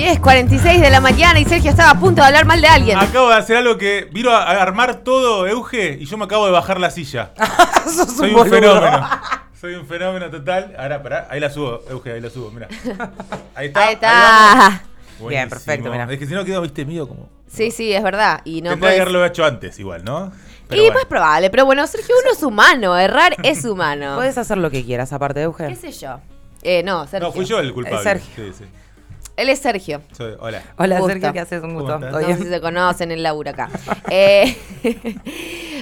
10.46 de la mañana y Sergio estaba a punto de hablar mal de alguien. Acabo de hacer algo que vino a armar todo Euge y yo me acabo de bajar la silla. Sos Soy un fenómeno. Soy un fenómeno total. Ahora, pará, ahí la subo, Euge, ahí la subo, mira. Ahí está. Ahí está. Bien, perfecto, mirá. Es que si no quedo, viste, mío como. Sí, sí, es verdad. Y no Tendría que podés- haberlo hecho antes, igual, ¿no? Y Pero pues bueno. probable, pero bueno, Sergio, uno es humano, errar es humano. Puedes hacer lo que quieras, aparte de ¿Qué Euge. sé yo? Eh, no, Sergio. No, fui yo el culpable. Sergio. Sí, sí. Él es Sergio. Soy- hola. Hola, Gusto. Sergio, ¿qué haces? Un gusto. ¿Cómo estás? ¿Todo No sé si se conocen en laburo acá. Eh,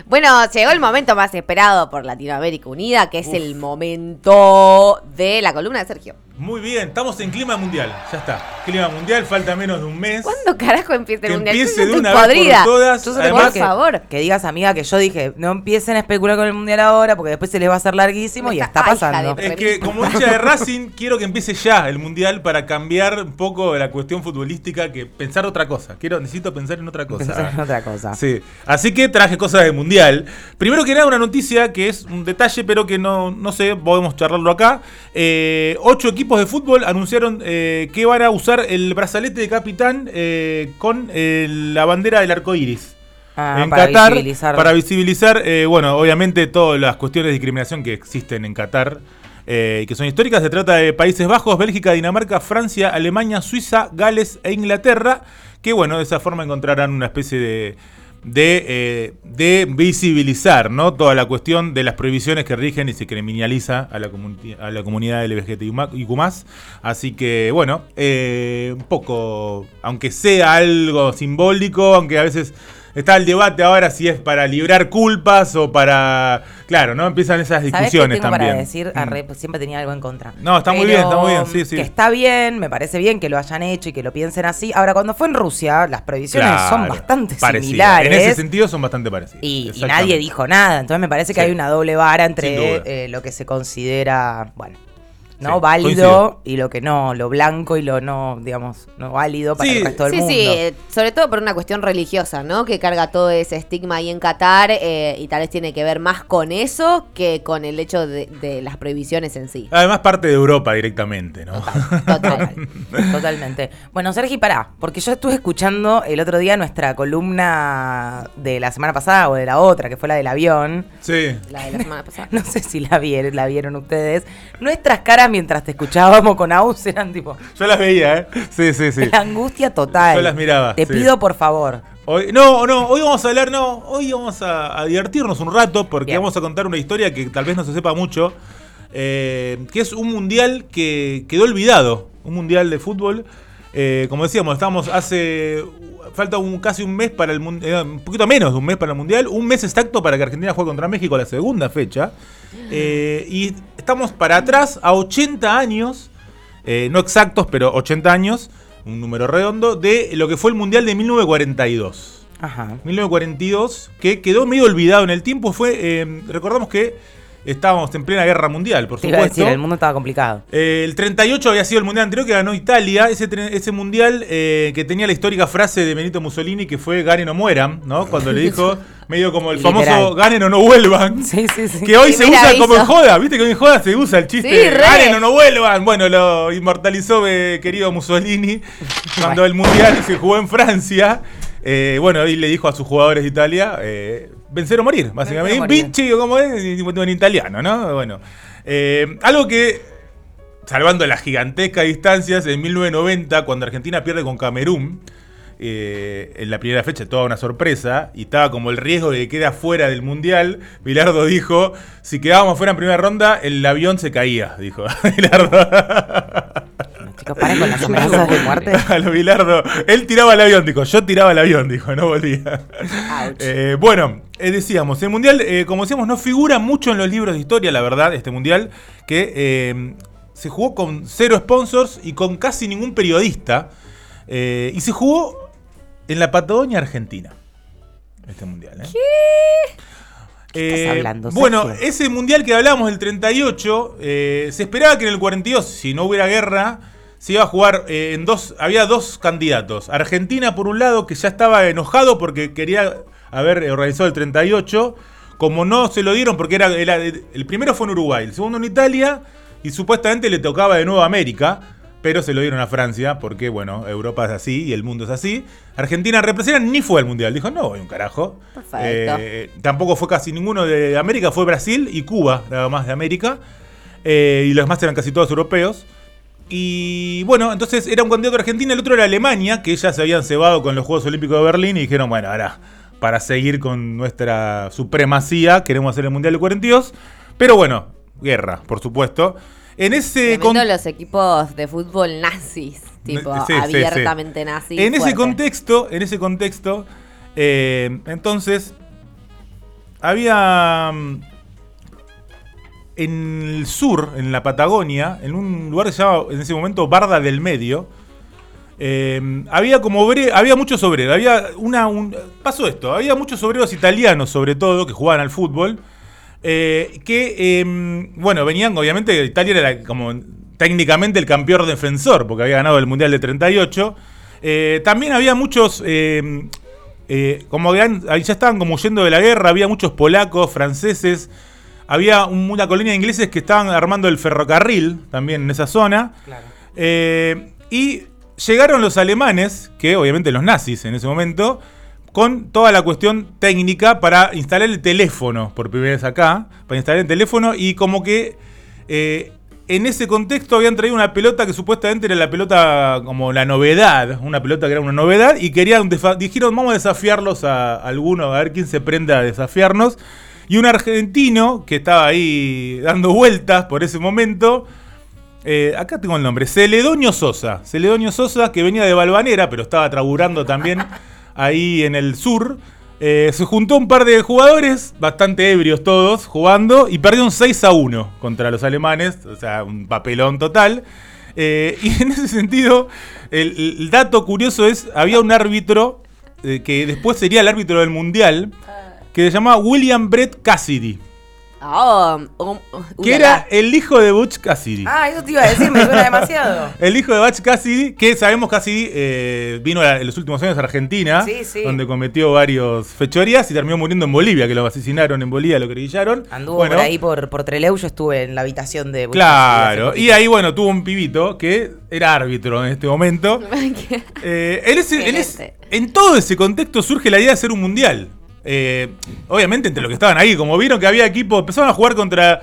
bueno, llegó el momento más esperado por Latinoamérica Unida, que es el momento de la columna de Sergio. Muy bien, estamos en clima mundial. Ya está. Clima mundial, falta menos de un mes. ¿Cuándo carajo empieza el Que mundial? empiece de una vez por todas. Yo solo Además- por que, favor. que digas, amiga, que yo dije, no empiecen a especular con el mundial ahora porque después se les va a hacer larguísimo y está pasando. Es que como hincha de Racing, quiero que empiece ya el mundial para cambiar un poco la cuestión futbolística, que pensar otra cosa. Quiero, necesito pensar en otra cosa. Pensar en otra cosa. Sí. Así que traje cosas del mundial. Primero que nada, una noticia que es un detalle, pero que no, no sé, podemos charlarlo acá. Eh, ocho equipos de fútbol anunciaron eh, que van a usar el brazalete de capitán eh, con eh, la bandera del arco iris. Ah, en para Qatar, visibilizar. para visibilizar, eh, bueno, obviamente todas las cuestiones de discriminación que existen en Qatar eh, que son históricas. Se trata de Países Bajos, Bélgica, Dinamarca, Francia, Alemania, Suiza, Gales e Inglaterra, que bueno, de esa forma encontrarán una especie de, de, eh, de visibilizar ¿no? toda la cuestión de las prohibiciones que rigen y se criminaliza a la, a la comunidad LGBTIQ+. Así que bueno, eh, un poco, aunque sea algo simbólico, aunque a veces... Está el debate ahora si es para librar culpas o para... Claro, ¿no? Empiezan esas ¿Sabes qué discusiones tengo también. para decir? Mm. Arre, pues siempre tenía algo en contra. No, está muy bien, está muy bien, sí, sí. Que está bien, me parece bien que lo hayan hecho y que lo piensen así. Ahora, cuando fue en Rusia, las prohibiciones son Claro, bastante parecidas. similares. En ese sentido son bastante parecidas. Y, y nadie dijo nada. Entonces me parece que Sí. hay una doble vara entre eh, lo que se considera, bueno, no Sí, válido coincido. y lo que no, lo blanco y lo no, digamos, no válido para Sí, el resto del Sí, mundo. sí, eh, sobre todo por una cuestión religiosa, ¿no? Que carga todo ese estigma ahí en Qatar eh, y tal vez tiene que ver más con eso que con el hecho de, de las prohibiciones en sí. Además parte de Europa directamente, ¿no? Total. Totalmente. Bueno, Sergi, pará, porque yo estuve escuchando el otro día nuestra columna de la semana pasada o de la otra, que fue la del avión. Sí. La de la semana pasada. No sé si la vieron, la vieron ustedes. Nuestras caras mientras te escuchábamos con Aus eran tipo Yo las veía, ¿eh? Sí, sí, sí. la angustia total. Yo las miraba, Te sí. pido por favor. Hoy, no, no, hoy vamos a hablar, no, hoy vamos a, a divertirnos un rato porque Bien. vamos a contar una historia que tal vez no se sepa mucho, eh, que es un mundial que quedó olvidado, un mundial de fútbol. Eh, como decíamos, estamos hace, falta un, casi un mes para el mundial, un poquito menos de un mes para el mundial, un mes exacto para que Argentina juegue contra México la segunda fecha. Eh, y estamos para atrás a 80 años, eh, no exactos, pero 80 años, un número redondo, de lo que fue el mundial de 1942. Ajá. 1942, que quedó medio olvidado en el tiempo, fue, eh, recordamos que estábamos en plena guerra mundial, por Te iba a supuesto. decir, el mundo estaba complicado. Eh, el 38 había sido el mundial anterior que ganó Italia, ese, ese mundial eh, que tenía la histórica frase de Benito Mussolini que fue ganen o mueran, ¿no? Cuando le dijo, medio como el famoso ganen o no vuelvan. Sí, sí, sí. Que hoy se usa aviso. como en joda, viste que hoy en joda se usa el chiste ganen o no vuelvan. Bueno, lo inmortalizó eh, querido Mussolini cuando el mundial se jugó en Francia. Eh, bueno, y le dijo a sus jugadores de Italia, eh, vencer o morir, básicamente. O morir. Vinci, ¿cómo es? En italiano, ¿no? Bueno. eh, algo que, salvando las gigantescas distancias, en 1990, cuando Argentina pierde con Camerún, eh, en la primera fecha toda una sorpresa y estaba como el riesgo de que quede fuera del mundial. Bilardo dijo: si quedábamos fuera en primera ronda, el avión se caía, dijo Bilardo. Chicos, paren con las amenazas de muerte. A lo Bilardo. Él tiraba el avión, dijo. Yo tiraba el avión, dijo. No volvía. Eh, bueno, eh, decíamos, el mundial, eh, como decíamos, no figura mucho en los libros de historia, la verdad, este mundial, que eh, se jugó con cero sponsors y con casi ningún periodista. y se jugó en la Patagonia Argentina. Este mundial, ¿eh? ¿Qué estás hablando, Bueno, ese mundial que hablamos del 38, eh, se esperaba que en el 42, si no hubiera guerra, se iba a jugar eh, en dos. Había dos candidatos. Argentina, por un lado, que ya estaba enojado porque quería haber organizado el 38. Como no se lo dieron, porque era, era- el primero fue en Uruguay, el segundo en Italia, y supuestamente le tocaba de nuevo a América. pero se lo dieron a Francia porque, bueno, Europa es así y el mundo es así. Argentina representa ni fue al Mundial, dijo, no voy un carajo. Perfecto. Eh, tampoco fue casi ninguno de América, fue Brasil y Cuba, nada más de América. Eh, y los demás eran casi todos europeos. Y bueno, entonces era un candidato Argentina, el otro era Alemania, que ya se habían cebado con los Juegos Olímpicos de Berlín y dijeron, bueno, ahora para seguir con nuestra supremacía queremos hacer el Mundial de 42. Pero bueno, guerra, por supuesto. En ese con- los equipos de fútbol nazis, tipo Sí, sí, sí. abiertamente nazis. En ese contexto, en ese contexto, eh, entonces había mm, en el sur, en la Patagonia, en un lugar que se llamaba en ese momento Barda del Medio, eh, había como había muchos obreros, había un- pasó esto, había muchos obreros italianos sobre todo que jugaban al fútbol. eh, que, eh, bueno, venían, obviamente, Italia era como técnicamente el campeón defensor, porque había ganado el Mundial de 38. Eh, también había muchos, eh, como ya estaban como huyendo de la guerra, había muchos polacos, franceses, había un- una colonia de ingleses que estaban armando el ferrocarril también en esa zona. Eh, y llegaron los alemanes, que obviamente los nazis en ese momento, con toda la cuestión técnica para instalar el teléfono, por primera vez acá, para instalar el teléfono y como que eh, en ese contexto habían traído una pelota que supuestamente era la pelota como la novedad, una pelota que era una novedad y querían, dijeron vamos a desafiarlos a, alguno, a ver quién se prende a desafiarnos. Y un argentino que estaba ahí dando vueltas por ese momento, eh, acá tengo el nombre, Celedonio Sosa. Celedonio Sosa, que venía de Balvanera, pero estaba traburando también ahí en el sur. Eh, se juntó un par de jugadores, bastante ebrios todos, jugando, y perdieron 6 a 1 contra los alemanes, o sea, un papelón total. Eh, y en ese sentido, el, el dato curioso es, había un árbitro, eh, que después sería el árbitro del Mundial, que se llamaba William Brett Cassidy, Ah, oh, oh, que ulala. era el hijo de Butch Cassidy. Ah, eso te iba a decir, me suena demasiado. El hijo de Butch Cassidy, que sabemos Cassidy eh, vino en los últimos años a Argentina, Sí, sí. donde cometió varios fechorías y terminó muriendo en Bolivia, que lo asesinaron en Bolivia, lo grillaron. Anduvo Bueno, por ahí por, por Treleu, yo estuve en la habitación de... Claro, hace y ahí bueno, tuvo un pibito que era árbitro en este momento. Eh, él es- él es- en todo ese contexto surge la idea de hacer un mundial. Eh, obviamente entre los que estaban ahí, como vieron que había equipos, empezaron a jugar contra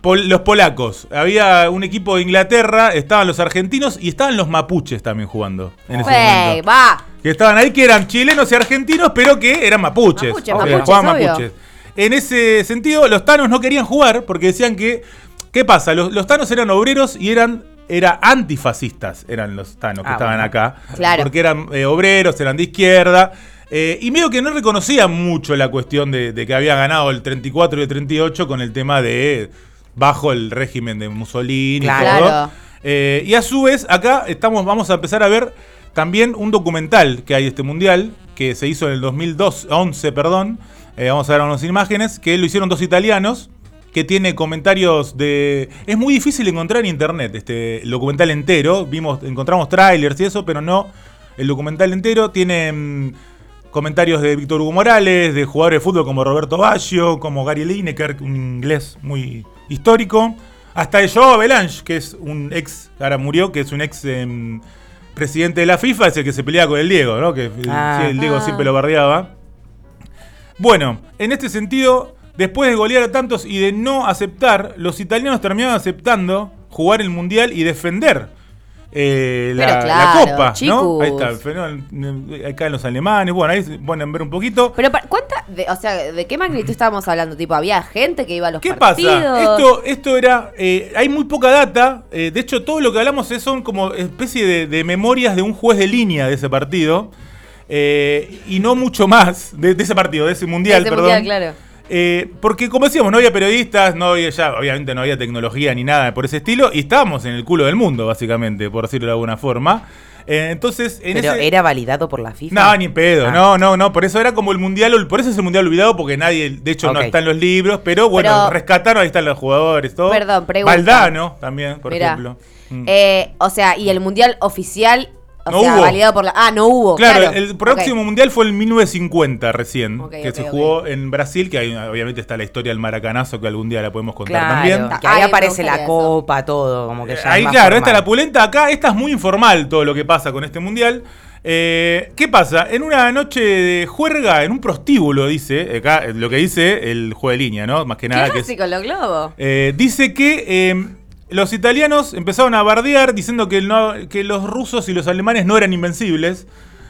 pol- los polacos. Había un equipo de Inglaterra, estaban los argentinos y estaban los mapuches también jugando. En ese Wey, momento. va. Que estaban ahí, que eran chilenos y argentinos, pero que eran mapuches. Mapuches, O sea, mapuches, jugaban obvio. mapuches. En ese sentido, los tanos no querían jugar porque decían que. ¿Qué pasa? Los, los tanos eran obreros y eran. Era antifascistas, eran los tanos que Ah, estaban bueno. acá. Claro. Porque eran eh, obreros, eran de izquierda. Eh, y medio que no reconocían mucho la cuestión de, de que había ganado el 34 y el 38 con el tema de bajo el régimen de Mussolini y todo. Eh, y a su vez, acá estamos, vamos a empezar a ver también un documental que hay de este mundial, que se hizo en el 2011, perdón. Eh, vamos a ver unas imágenes, que lo hicieron dos italianos, que tiene comentarios de... Es muy difícil encontrar en internet este el documental entero. Vimos, encontramos trailers y eso, pero no. El documental entero tiene mm, comentarios de Víctor Hugo Morales, de jugadores de fútbol como Roberto Baggio, como Gary Lineker, un inglés muy histórico. Hasta de Joao Belange, que es un ex, ahora murió, que es un ex em, presidente de la FIFA, es el que se pelea con el Diego, ¿no? Que Ah. sí, el Diego Ah. siempre lo bardeaba. Bueno, en este sentido, después de golear a tantos y de no aceptar, los italianos terminaron aceptando jugar el mundial y defender eh, la, copa, ¿no? Ahí está, el fenómeno, acá en los alemanes, bueno, ahí pueden ver un poquito. Pero, ¿cuánta? de- o sea, ¿de qué magnitud estábamos hablando? Tipo, ¿había gente que iba a los ¿Qué partidos? pasa? Esto, esto era. eh, hay muy poca data. eh, de hecho, todo lo que hablamos es, son como especie de, de memorias de un juez de línea de ese partido. eh, y no mucho más de, de ese partido, de ese mundial, Ese perdón. mundial, claro. Eh, porque como decíamos, no había periodistas, no había ya, obviamente no había tecnología ni nada por ese estilo, y estábamos en el culo del mundo, básicamente, por decirlo de alguna forma. Eh, entonces, en Pero ese... era validado por la FIFA. No, ni pedo, Ah. no, no, no, por eso era como el mundial, por eso es el mundial olvidado, porque nadie, de hecho no Ok. está en los libros, pero bueno, Pero- rescataron, ahí están los jugadores, todo. Perdón, pregunta. Valdano también, por Mirá. ejemplo. Mm. Eh, o sea, y el mundial oficial O No sea, hubo. validado por la. Ah, no hubo. Claro, Claro, el próximo mundial fue el 1950 recién, que se jugó en Brasil, que ahí obviamente está la historia del maracanazo que algún día la podemos contar Claro, también. que ahí aparece la eso. copa, todo, como que ya es Ahí, más claro, esta la pulenta. Acá, esta es muy informal todo lo que pasa con este mundial. Eh, ¿Qué pasa? En una noche de juerga, en un prostíbulo, dice, acá eh, lo que dice el juego de línea, ¿no? Más que nada. que es- Clásico, los globos. eh, dice que eh, los italianos empezaron a bardear diciendo que, no- que los rusos y los alemanes no eran invencibles.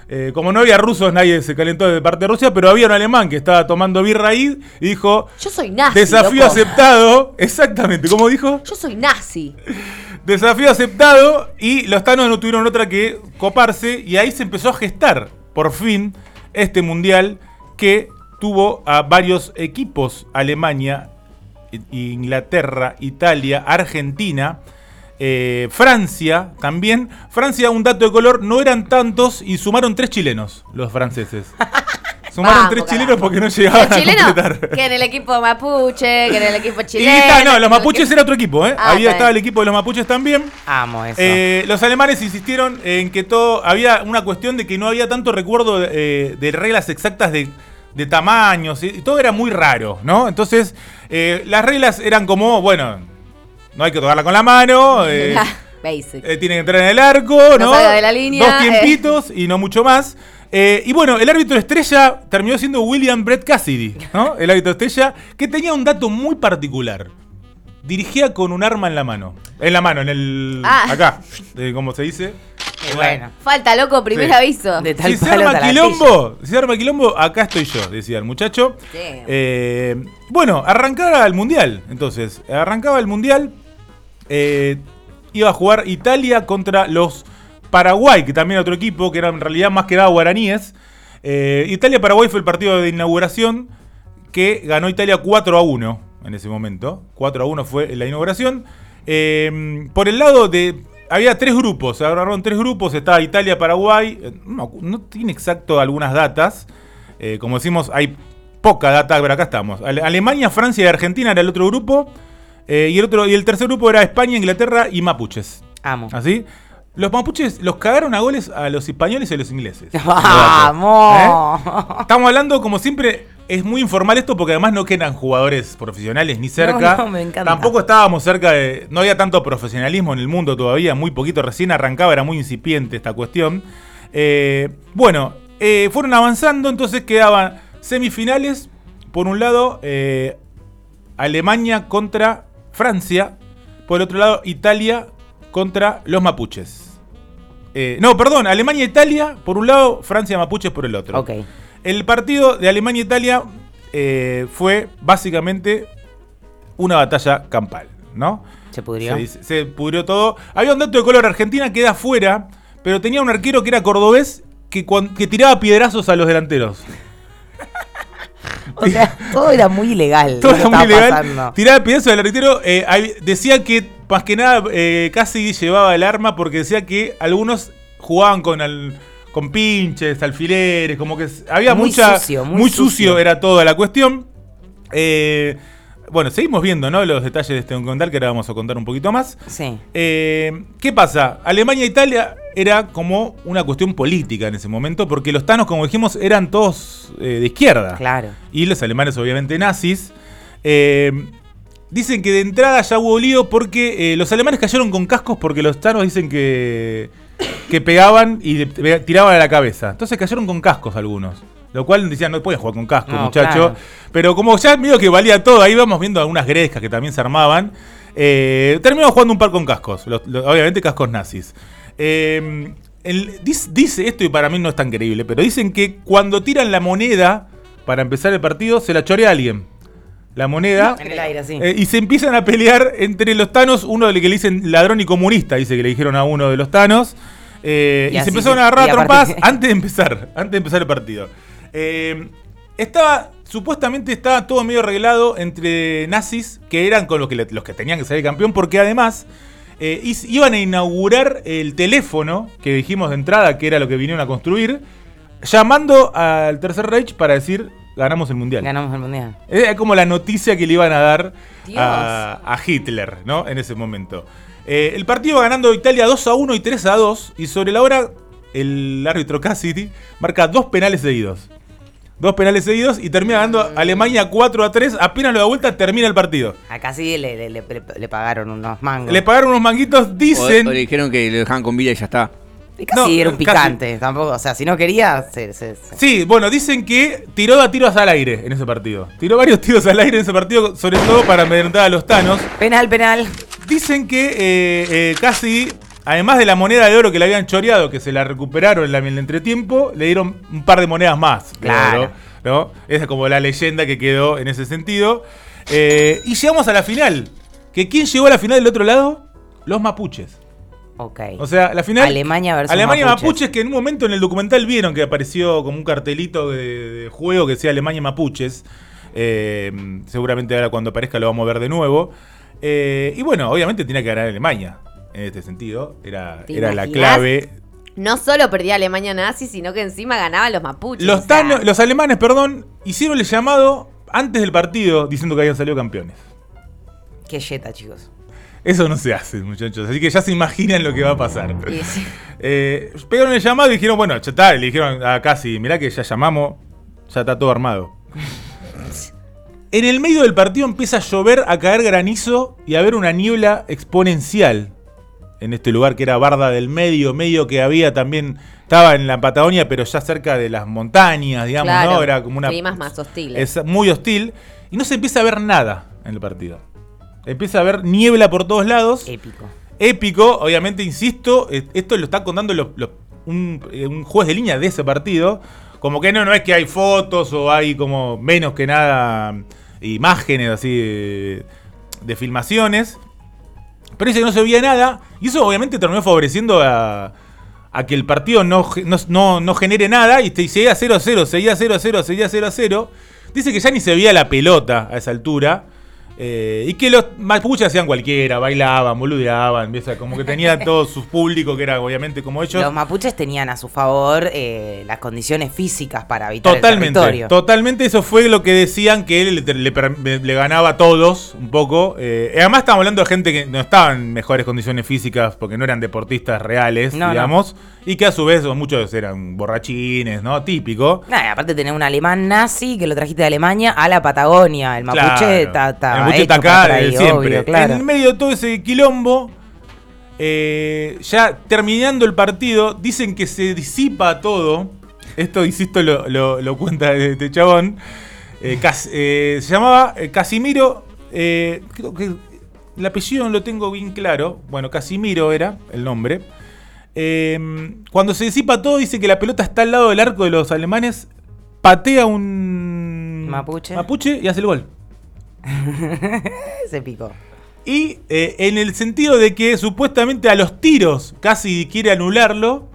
Eh, como no había rusos, nadie se calentó de parte de Rusia, pero había un alemán que estaba tomando birra ahí y dijo: Yo soy nazi. Desafío loco. aceptado. Exactamente, ¿cómo dijo? Yo soy nazi. Desafío aceptado y los tanos no tuvieron otra que coparse y ahí se empezó a gestar, por fin, este mundial que tuvo a varios equipos, Alemania, Inglaterra, Italia, Argentina, eh, Francia también. Francia, un dato de color, no eran tantos y sumaron tres chilenos los franceses. Sumaron Vamos, tres carajo. chilenos porque no llegaban a chilenos, completar. que en el equipo mapuche, que en el equipo Y chileno. está, no, que en los mapuches equipo- era otro equipo, ¿eh? Ah, Había estaba el equipo de los mapuches también. Amo eso. Eh, los alemanes insistieron en que todo. Había una cuestión de que no había tanto recuerdo eh, de reglas exactas de, de tamaños. Y, todo era muy raro, ¿no? Entonces, eh, las reglas eran como, bueno, no hay que tocarla con la mano. eh, Basic. eh, tiene que entrar en el arco, No ¿no? de la línea, Dos eh. tiempitos y no mucho más. Eh, y bueno, el árbitro estrella terminó siendo William Brett Cassidy, ¿no? El árbitro estrella, que tenía un dato muy particular. Dirigía con un arma en la mano. En la mano, en el. Ah. Acá, eh, como se dice. Y bueno. Falta, loco, primer Sí. aviso. De tal Si se palo, arma tal quilombo, si se arma quilombo, acá estoy yo, decía el muchacho. Eh, bueno, arrancaba el mundial. Entonces, arrancaba el mundial. eh, iba a jugar Italia contra los Paraguay, que también era otro equipo, que eran en realidad más que nada guaraníes. Eh, Italia-Paraguay fue el partido de inauguración que ganó Italia 4 a 1 en ese momento. 4 a 1 fue la inauguración. Eh, por el lado de. Había tres grupos, se agarraron tres grupos. Estaba Italia-Paraguay. eh, No, no tiene exacto algunas datas. Eh, como decimos, hay poca data, pero acá estamos. Ale- Alemania, Francia y Argentina era el otro grupo. eh, y, el otro, y el tercer grupo era España, Inglaterra y Mapuches. Amo. ¿Así? Los mapuches los cagaron a goles a los españoles y a los ingleses. ¡Vamos! ¿Eh? Estamos hablando, como siempre, es muy informal esto porque además no quedan jugadores profesionales ni cerca. No, no, me encanta. Tampoco estábamos cerca de. No había tanto profesionalismo en el mundo todavía, muy poquito. Recién arrancaba, era muy incipiente esta cuestión. Eh, bueno, eh, fueron avanzando, entonces quedaban semifinales. Por un lado, eh, Alemania contra Francia. Por el otro lado, Italia contra los mapuches. No, perdón, Alemania-Italia por un lado, Francia-Mapuches por el otro. Ok. El partido de Alemania-Italia eh, fue básicamente una batalla campal, ¿no? Se pudrió. Se, se pudrió todo. Había un dato de color, Argentina queda afuera, pero tenía un arquero que era cordobés que, tiraba piedrazos a los delanteros. O sea, todo era muy ilegal. Todo era muy estaba legal. pasando. Tiraba piedrazos al arquero. eh, decía que, más que nada, eh, casi llevaba el arma porque decía que algunos jugaban con, al- con pinches, alfileres, como que había Muy mucha. sucio, muy muy sucio sucio. era toda la cuestión. Eh, bueno, seguimos viendo ¿no? los detalles de este documental que ahora vamos a contar un poquito más. Sí. Eh, ¿Qué pasa? Alemania e Italia era como una cuestión política en ese momento, porque los tanos, como dijimos, eran todos eh, de izquierda. Claro. Y los alemanes, obviamente, nazis. Eh, dicen que de entrada ya hubo lío porque los alemanes cayeron con cascos porque los tanos dicen que, que pegaban y tiraban a la cabeza. Entonces cayeron con cascos algunos. Lo cual decían, no pueden jugar con casco, No, muchacho. claro. Pero como ya medio que valía todo, ahí vamos viendo algunas grescas que también se armaban. Eh, terminamos jugando un par con cascos. los- los- obviamente cascos nazis. Eh, el- dice, dice esto y para mí no es tan creíble, pero dicen que cuando tiran la moneda para empezar el partido, se la chorea alguien. La moneda. En el aire, sí. Eh, y se empiezan a pelear entre los tanos, uno de que le dicen ladrón y comunista, dice que le dijeron a uno de los tanos. Eh, Y se empezaron a agarrar a trompadas antes de empezar, antes de empezar el partido. Eh, estaba, supuestamente estaba todo medio arreglado entre nazis, que eran con los que, los que tenían que salir campeón, porque además eh, iban a inaugurar el teléfono que dijimos de entrada, que era lo que vinieron a construir, llamando al Tercer Reich para decir, ganamos el Mundial. Ganamos el mundial. Es como la noticia que le iban a dar a, a Hitler, ¿no? En ese momento. Eh, el partido iba ganando Italia 2 a 1 y 3 a 2. Y sobre la hora el árbitro Cassidy marca dos penales seguidos. Dos penales seguidos y termina dando Alemania 4 a 3. Apenas lo da vuelta, termina el partido. Acá sí le, le- le- le pagaron unos mangos. Le pagaron unos manguitos, dicen. o le dijeron que lo dejaban con vida y ya está. Y casi No, era un casi. picante, tampoco. O sea, si no quería, se, se- se- Sí, bueno, dicen que tiró a tiros al aire en ese partido. Tiró varios tiros al aire en ese partido, sobre todo para amedrentar a los Thanos. Penal, penal. Dicen que eh, eh, Cassidy, además de la moneda de oro que le habían choreado, que se la recuperaron en, la- en el entretiempo, le dieron un par de monedas más. Claro. ¿no? Esa es como la leyenda que quedó en ese sentido. Eh, y llegamos a la final. ¿Que ¿Quién llegó a la final del otro lado? Los mapuches. Ok. O sea, la final. Alemania versus Alemania mapuches. mapuches. que en un momento en el documental vieron que apareció como un cartelito de, de juego que decía Alemania Mapuches. Eh, seguramente ahora cuando aparezca lo vamos a ver de nuevo. Eh, y bueno, obviamente tenía que ganar Alemania. En este sentido, era, ¿Te era la clave. No solo perdía Alemania nazi, sino que encima ganaban los mapuches. Los, o sea, tano- los alemanes, perdón, hicieron el llamado antes del partido diciendo que habían salido campeones. Qué yeta, chicos. Eso no se hace, muchachos. Así que ya se imaginan lo que va a pasar. sí. Eh, pegaron el llamado y dijeron, bueno, ya está. Le dijeron a Casi, mirá que ya llamamos, ya está todo armado. En el medio del partido empieza a llover, a caer granizo y a haber una niebla exponencial en este lugar que era Barda del Medio, medio que había también, estaba en la Patagonia, pero ya cerca de las montañas, digamos, Claro, ¿no? Era como una... climas más hostiles. Es muy hostil. Y no se empieza a ver nada en el partido. Empieza a haber niebla por todos lados Épico. épico, obviamente, insisto, esto lo está contando los- los- un, eh, un juez de línea de ese partido. Como que no, no es que hay fotos o hay como menos que nada imágenes así de, de filmaciones. Pero dice que no se veía nada. Y eso obviamente terminó favoreciendo a, a que el partido no, no, no- no genere nada. Y te- seguía 0 a 0, seguía 0 a 0, seguía 0 a 0. Dice que ya ni se veía la pelota a esa altura. Eh, y que los mapuches hacían cualquiera, bailaban, boludeaban, o sea, como que tenía todo su público que era obviamente como ellos. Los mapuches tenían a su favor eh, las condiciones físicas para habitar el Totalmente, territorio. totalmente eso fue lo que decían que él le, le per- le ganaba a todos un poco. Eh, además estamos hablando de gente que no estaba en mejores condiciones físicas porque no eran deportistas reales, No, no. digamos, y que a su vez muchos eran borrachines, ¿no? Típico. Aparte tener un alemán nazi que lo trajiste de Alemania a la Patagonia. El mapuche Claro. Hecho está acá para desde ahí, siempre. obvio, claro. En medio de todo ese quilombo, eh, ya terminando el partido, dicen que se disipa todo. Esto, insisto, lo, lo- lo cuenta este chabón. Eh, Cas- eh, se llamaba Casimiro. creo que el apellido no lo tengo bien claro. Bueno, Casimiro era el nombre. Cuando se disipa todo, dice que la pelota está al lado del arco de los alemanes. Patea un Mapuche. mapuche y hace el gol. Se picó. Y eh, en el sentido de que supuestamente a los tiros casi quiere anularlo.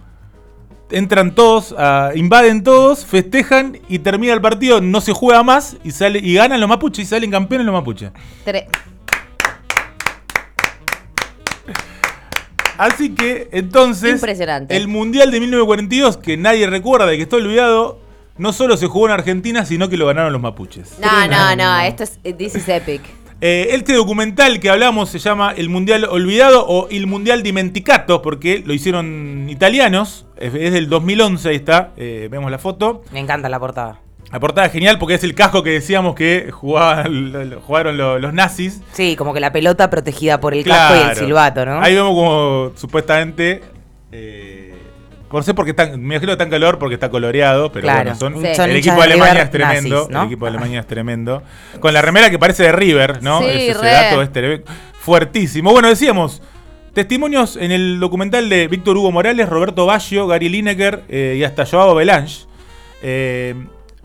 Entran todos, ah, invaden todos, festejan y termina el partido, no se juega más y sale y ganan los mapuches y salen campeones los mapuches. Así que entonces Impresionante. el Mundial de 1942, que nadie recuerda y que está olvidado, no solo se jugó en Argentina, sino que lo ganaron los mapuches. No, no, no, esto es. This is epic. Eh, este documental que hablamos se llama El Mundial Olvidado o El Mundial Dimenticato, porque lo hicieron italianos. Es, es del 2011, ahí está, eh, vemos la foto. Me encanta la portada. La portada es genial porque es el casco que decíamos que jugaban- lo- lo- jugaron lo- los nazis. Sí, como que la pelota protegida por el casco y el silbato, ¿no? Ahí vemos como supuestamente. Eh, no sé por qué están, me imagino que está en calor porque está coloreado, pero Claro. bueno, son, Sí. Son el equipo de Alemania River es tremendo. nazis, ¿no? El equipo de Alemania es tremendo. Con la remera que parece de River, ¿no? Sí, Ese- dato es tre- fuertísimo. Bueno, decíamos, testimonios en el documental de Víctor Hugo Morales, Roberto Baggio, Gary Lineker eh, y hasta Joao Belange. Eh,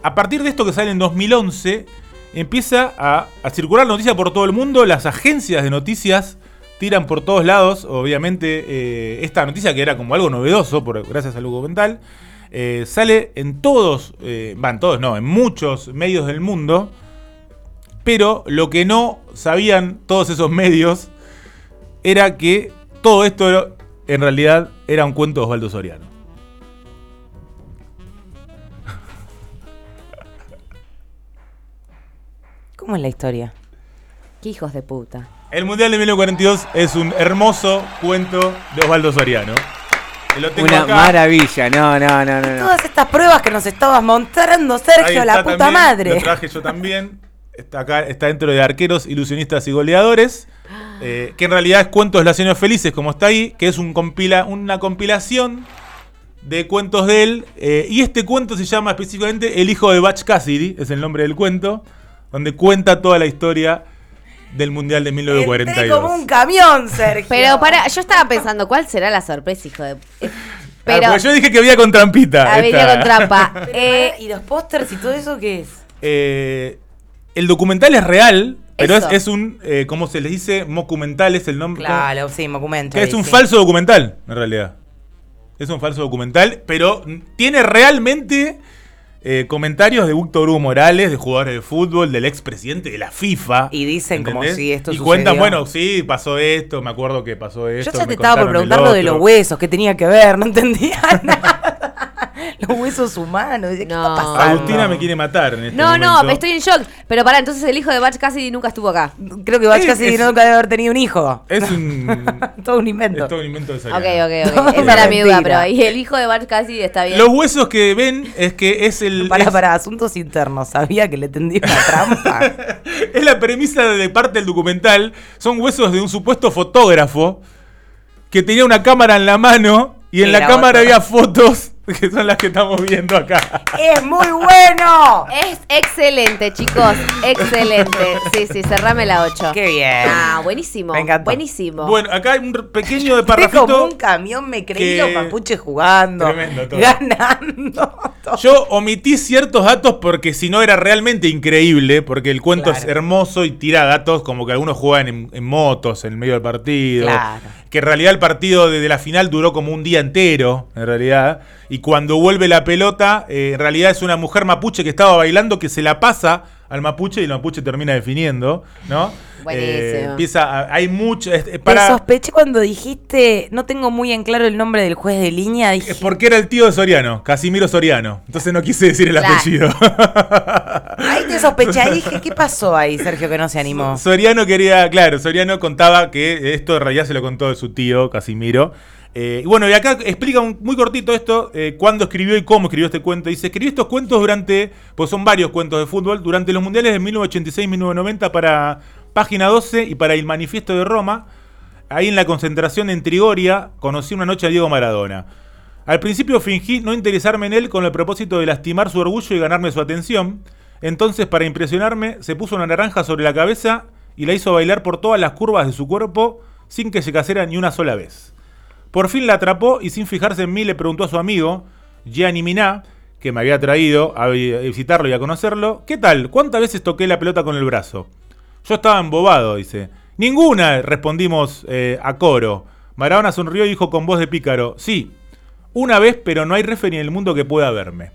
a partir de esto que sale en 2011, empieza a, a circular noticia por todo el mundo. Las agencias de noticias tiran por todos lados, obviamente, eh, esta noticia que era como algo novedoso, por, gracias al documental. eh, sale en todos, eh, van todos, no, en muchos medios del mundo. Pero lo que no sabían todos esos medios era que todo esto en realidad era un cuento de Osvaldo Soriano. ¿Cómo es la historia? Qué hijos de puta. El Mundial de 1942 es un hermoso cuento de Osvaldo Soriano. Lo tengo Una acá. maravilla. No, no, no, no. no. Todas estas pruebas que nos estabas mostrando, Sergio, la puta también, madre. Lo traje yo también. Está acá, está dentro de arqueros, ilusionistas y goleadores. eh, que en realidad es Cuentos de los Años Felices, como está ahí, que es un compila, una compilación de cuentos de él. eh, y este cuento se llama específicamente El hijo de Batch Cassidy, es el nombre del cuento, donde cuenta toda la historia del Mundial de Entré 1942. como un camión, Sergio. Pero para, yo estaba pensando, ¿cuál será la sorpresa, hijo de. eh, Ah, Pero. porque yo dije que había con trampita. Ah, venía esta. con trampa. Eh, ¿Y los pósters y todo eso qué es? Eh, el documental es real, pero es, un, eh, ¿cómo se les dice? Mocumental es el nombre. Claro, sí, documento. Que es un falso documental, en realidad. Es un falso documental, pero tiene realmente eh, comentarios de Víctor Hugo Morales, de jugadores de fútbol, del expresidente de la FIFA. Y dicen como ¿entendés? si esto Y cuentan, sucedió. bueno, sí, pasó esto, me acuerdo que pasó esto. Yo ya te estaba por preguntar lo de los huesos, qué tenía que ver, no entendía nada. los huesos humanos, ¿qué No. está pasando? Agustina me quiere matar en este no, no, momento. estoy en shock. Pero pará, entonces el hijo de Batch Cassidy nunca estuvo acá. Creo que Bach Es- casi es- nunca debe haber tenido un hijo. Es un... Todo un invento. es todo un invento de Ok, Soriano. ok, ok. No, Esa era mi duda, pero ahí el hijo de Batch Cassidy está bien. Los huesos que ven es que es el... Para, es- para, asuntos internos. Sabía que le tendía una trampa. Es la premisa de parte del documental. Son huesos de un supuesto fotógrafo que tenía una cámara en la mano y en la la cámara había fotos que son las que estamos viendo acá. ¡Es muy bueno! Es excelente, chicos. Excelente. Sí, sí, cerrame la 8. ¡Qué bien! Ah, buenísimo. Me encantó. Buenísimo. Bueno, acá hay un pequeño de Fue como parrafito. un camión, me creí que- los mapuches jugando. Tremendo todo. Ganando. todo. Yo omití ciertos datos porque si no era realmente increíble, porque el cuento es hermoso y tira datos como que algunos juegan en, en motos en medio del partido. Claro. Que en realidad el partido de, de la final duró como un día entero, en realidad. Y cuando vuelve la pelota, eh, en realidad es una mujer mapuche que estaba bailando que se la pasa al mapuche y el mapuche termina definiendo, ¿no? Buenísimo. Eh, empieza, a- hay mucho... es- Te para, sospeché cuando dijiste, no tengo muy en claro el nombre del juez de línea. Dije, es porque era el tío de Soriano, Casimiro Soriano. Entonces no quise decir el Claro. apellido. ahí te sospeché. Ahí dije, ¿qué pasó ahí, Sergio, que no se animó? Soriano quería, claro, Soriano contaba que esto en realidad se lo contó de su tío, Casimiro. Eh, y bueno, y acá explica muy cortito esto, eh, cuándo escribió y cómo escribió este cuento. Dice, escribió estos cuentos durante, pues son varios cuentos de fútbol, durante los mundiales de 1986-1990 para Página 12 y para el Manifiesto de Roma. Ahí en la concentración en Trigoria conocí una noche a Diego Maradona. Al principio fingí no interesarme en él con el propósito de lastimar su orgullo y ganarme su atención. Entonces, para impresionarme, se puso una naranja sobre la cabeza y la hizo bailar por todas las curvas de su cuerpo sin que se casera ni una sola vez. Por fin la atrapó y sin fijarse en mí le preguntó a su amigo, Gianni Miná, que me había traído a vi- a visitarlo y a conocerlo, ¿qué tal? ¿Cuántas veces toqué la pelota con el brazo? Yo estaba embobado, dice. Ninguna, respondimos eh, a coro. Maradona sonrió y dijo con voz de pícaro, sí, una vez, pero no hay referee en el mundo que pueda verme.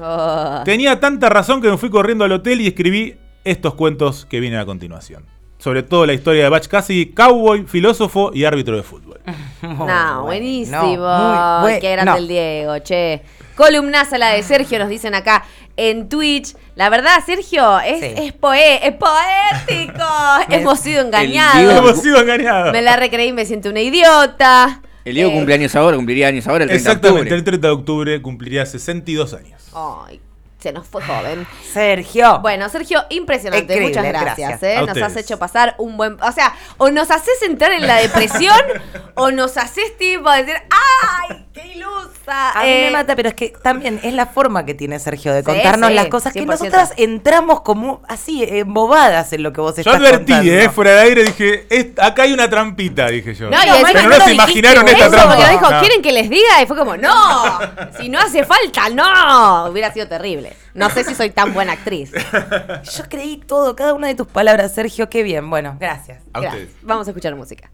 Oh. Tenía tanta razón que me fui corriendo al hotel y escribí estos cuentos que vienen a continuación. Sobre todo la historia de Batch Cassidy, cowboy, filósofo y árbitro de fútbol. No, buenísimo. muy bueno. Qué grande el Diego, che. Columnaza la de Sergio, nos dicen acá en Twitch. La verdad, Sergio, es, Sí. es, poe- es poético. Hemos sido engañados. Hemos sido engañados. Me la recreí, me siento una idiota. El Diego Eh, cumple años ahora, cumpliría años ahora, el 30 de Exactamente, octubre. el 30 de octubre cumpliría 62 años. Ay, se nos fue joven. Sergio. Bueno, Sergio, impresionante. Increíble, Muchas gracias. gracias. ¿eh? Nos ustedes. has hecho pasar un buen. O sea, o nos haces entrar en la depresión o nos haces tipo decir, ¡ay, qué ilusa! A mí Eh, me mata, pero es que también es la forma que tiene Sergio de Sí, contarnos sí, las cosas que 100%. nosotras entramos como así, embobadas en lo que vos Yo estás advertí, contando. eh, fuera de aire, dije, "Es- acá hay una trampita, dije yo. No, y No, Pero no se imaginaron esta Eso, trampa. porque dijo, No. ¿quieren que les diga? Y fue como, no, si no hace falta, no. Hubiera sido terrible. No sé si soy tan buena actriz. Yo creí todo, cada una de tus palabras, Sergio, qué bien. Bueno, gracias. A Gracias. ustedes. Vamos a escuchar música.